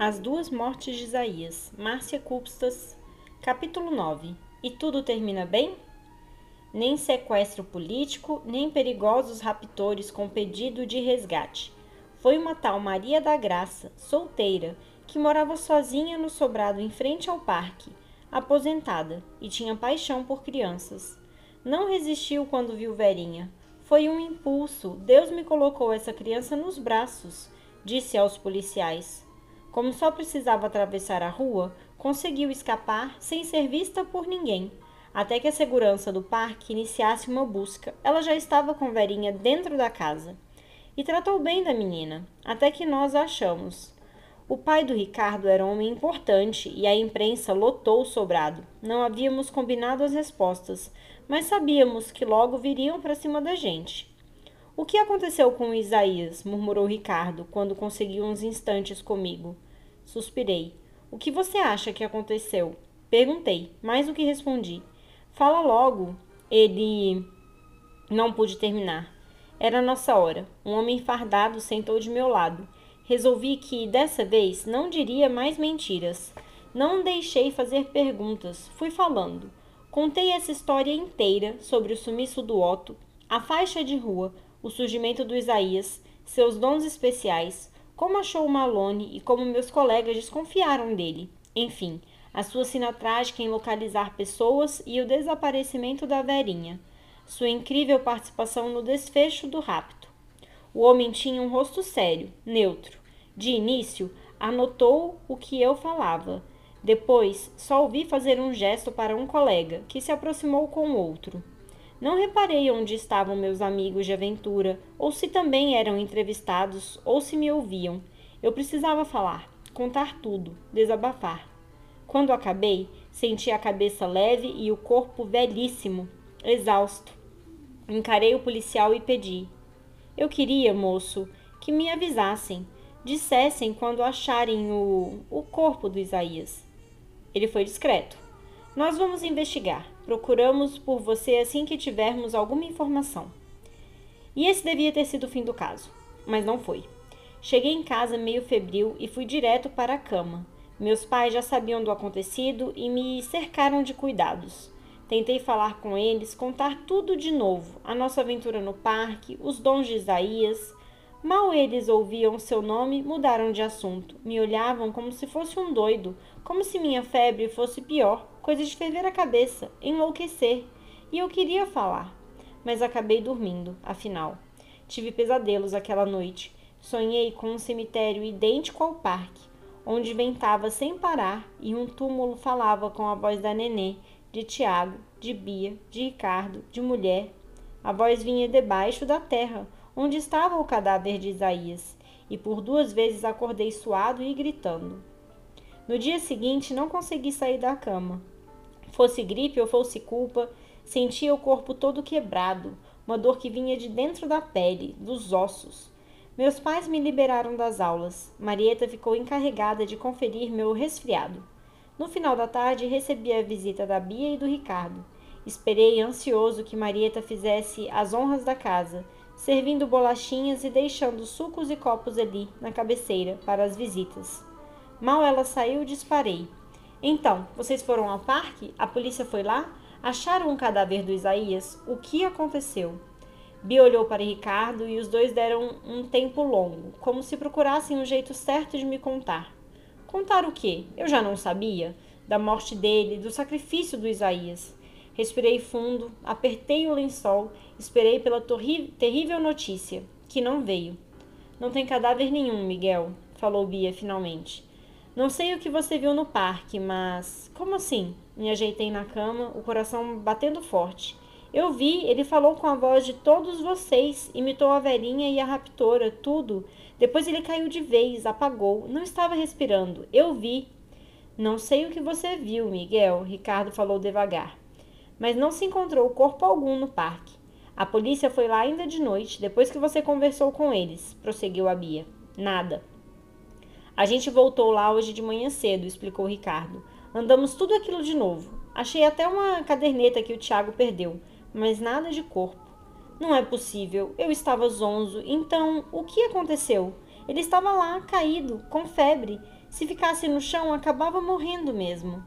As duas mortes de Isaías, Márcia Cupstas, capítulo 9. E tudo termina bem? Nem sequestro político, nem perigosos raptores com pedido de resgate. Foi uma tal Maria da Graça, solteira, que morava sozinha no sobrado em frente ao parque, aposentada, e tinha paixão por crianças. Não resistiu quando viu Verinha. Foi um impulso. Deus me colocou essa criança nos braços, disse aos policiais. Como só precisava atravessar a rua, conseguiu escapar sem ser vista por ninguém. Até que a segurança do parque iniciasse uma busca, ela já estava com Verinha dentro da casa. E tratou bem da menina, até que nós a achamos. O pai do Ricardo era um homem importante e a imprensa lotou o sobrado. Não havíamos combinado as respostas, mas sabíamos que logo viriam para cima da gente. O que aconteceu com Isaías? murmurou Ricardo, quando conseguiu uns instantes comigo. Suspirei. O que você acha que aconteceu? Perguntei, mais do que respondi. Fala logo. Ele. Não pude terminar. Era nossa hora. Um homem fardado sentou de meu lado. Resolvi que, dessa vez, não diria mais mentiras. Não deixei fazer perguntas. Fui falando. Contei essa história inteira sobre o sumiço do Otto, a faixa de rua, o surgimento do Isaías, seus dons especiais, como achou o Malone e como meus colegas desconfiaram dele. Enfim, a sua sina trágica em localizar pessoas e o desaparecimento da Verinha, sua incrível participação no desfecho do rapto. O homem tinha um rosto sério, neutro. De início, anotou o que eu falava. Depois, só ouvi fazer um gesto para um colega, que se aproximou com outro. Não reparei onde estavam meus amigos de aventura, ou se também eram entrevistados, ou se me ouviam. Eu precisava falar, contar tudo, desabafar. Quando acabei, senti a cabeça leve e o corpo velhíssimo, exausto. Encarei o policial e pedi: Eu queria, moço, que me avisassem, dissessem quando acharem o, o corpo do Isaías. Ele foi discreto. Nós vamos investigar. Procuramos por você assim que tivermos alguma informação. E esse devia ter sido o fim do caso, mas não foi. Cheguei em casa meio febril e fui direto para a cama. Meus pais já sabiam do acontecido e me cercaram de cuidados. Tentei falar com eles, contar tudo de novo: a nossa aventura no parque, os dons de Isaías. Mal eles ouviam seu nome, mudaram de assunto. Me olhavam como se fosse um doido, como se minha febre fosse pior coisa de ferver a cabeça, enlouquecer. E eu queria falar, mas acabei dormindo, afinal. Tive pesadelos aquela noite. Sonhei com um cemitério idêntico ao parque, onde ventava sem parar e um túmulo falava com a voz da Nenê, de Tiago, de Bia, de Ricardo, de mulher. A voz vinha debaixo da terra, onde estava o cadáver de Isaías, e por duas vezes acordei suado e gritando. No dia seguinte não consegui sair da cama. Fosse gripe ou fosse culpa, sentia o corpo todo quebrado, uma dor que vinha de dentro da pele, dos ossos. Meus pais me liberaram das aulas. Marieta ficou encarregada de conferir meu resfriado. No final da tarde, recebi a visita da Bia e do Ricardo. Esperei ansioso que Marieta fizesse as honras da casa, servindo bolachinhas e deixando sucos e copos ali, na cabeceira, para as visitas. Mal ela saiu, disparei. Então, vocês foram ao parque? A polícia foi lá? Acharam o um cadáver do Isaías? O que aconteceu? Bia olhou para Ricardo e os dois deram um tempo longo, como se procurassem um jeito certo de me contar. Contar o quê? Eu já não sabia. Da morte dele, do sacrifício do Isaías. Respirei fundo, apertei o lençol, esperei pela terrível notícia, que não veio. Não tem cadáver nenhum, Miguel, falou Bia finalmente. Não sei o que você viu no parque, mas. Como assim? Me ajeitei na cama, o coração batendo forte. Eu vi, ele falou com a voz de todos vocês, imitou a velhinha e a raptora, tudo. Depois ele caiu de vez, apagou, não estava respirando. Eu vi. Não sei o que você viu, Miguel, Ricardo falou devagar. Mas não se encontrou corpo algum no parque. A polícia foi lá ainda de noite, depois que você conversou com eles, prosseguiu a Bia. Nada. A gente voltou lá hoje de manhã cedo, explicou Ricardo. Andamos tudo aquilo de novo. Achei até uma caderneta que o Tiago perdeu, mas nada de corpo. Não é possível. Eu estava zonzo. Então, o que aconteceu? Ele estava lá, caído, com febre. Se ficasse no chão, acabava morrendo mesmo.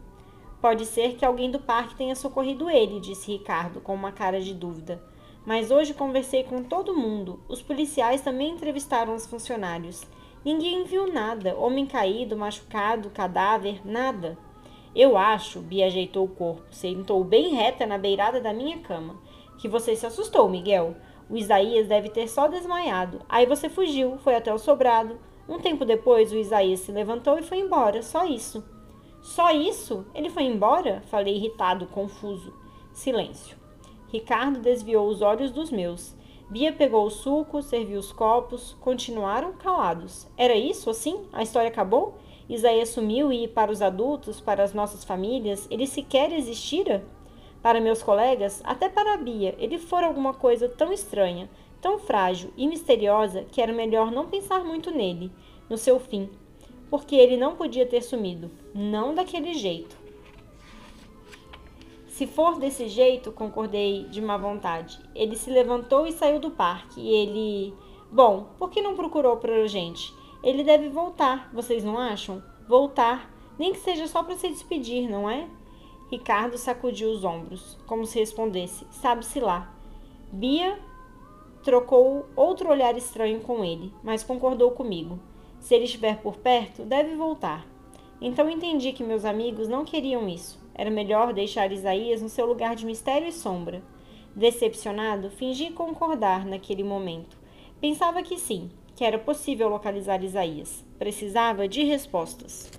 Pode ser que alguém do parque tenha socorrido ele, disse Ricardo, com uma cara de dúvida. Mas hoje conversei com todo mundo. Os policiais também entrevistaram os funcionários. Ninguém viu nada: homem caído, machucado, cadáver, nada. Eu acho, Bia ajeitou o corpo, sentou bem reta na beirada da minha cama. Que você se assustou, Miguel. O Isaías deve ter só desmaiado. Aí você fugiu, foi até o sobrado. Um tempo depois, o Isaías se levantou e foi embora. Só isso. Só isso? Ele foi embora? Falei irritado, confuso. Silêncio. Ricardo desviou os olhos dos meus. Bia pegou o suco, serviu os copos, continuaram calados. Era isso assim? A história acabou? Isaías sumiu e, para os adultos, para as nossas famílias, ele sequer existira? Para meus colegas, até para a Bia, ele fora alguma coisa tão estranha, tão frágil e misteriosa que era melhor não pensar muito nele, no seu fim, porque ele não podia ter sumido, não daquele jeito. Se for desse jeito, concordei de má vontade. Ele se levantou e saiu do parque. E ele. Bom, por que não procurou por a gente? Ele deve voltar, vocês não acham? Voltar, nem que seja só para se despedir, não é? Ricardo sacudiu os ombros, como se respondesse: Sabe-se lá. Bia trocou outro olhar estranho com ele, mas concordou comigo. Se ele estiver por perto, deve voltar. Então entendi que meus amigos não queriam isso. Era melhor deixar Isaías no seu lugar de mistério e sombra. Decepcionado, fingi concordar naquele momento. Pensava que sim, que era possível localizar Isaías. Precisava de respostas.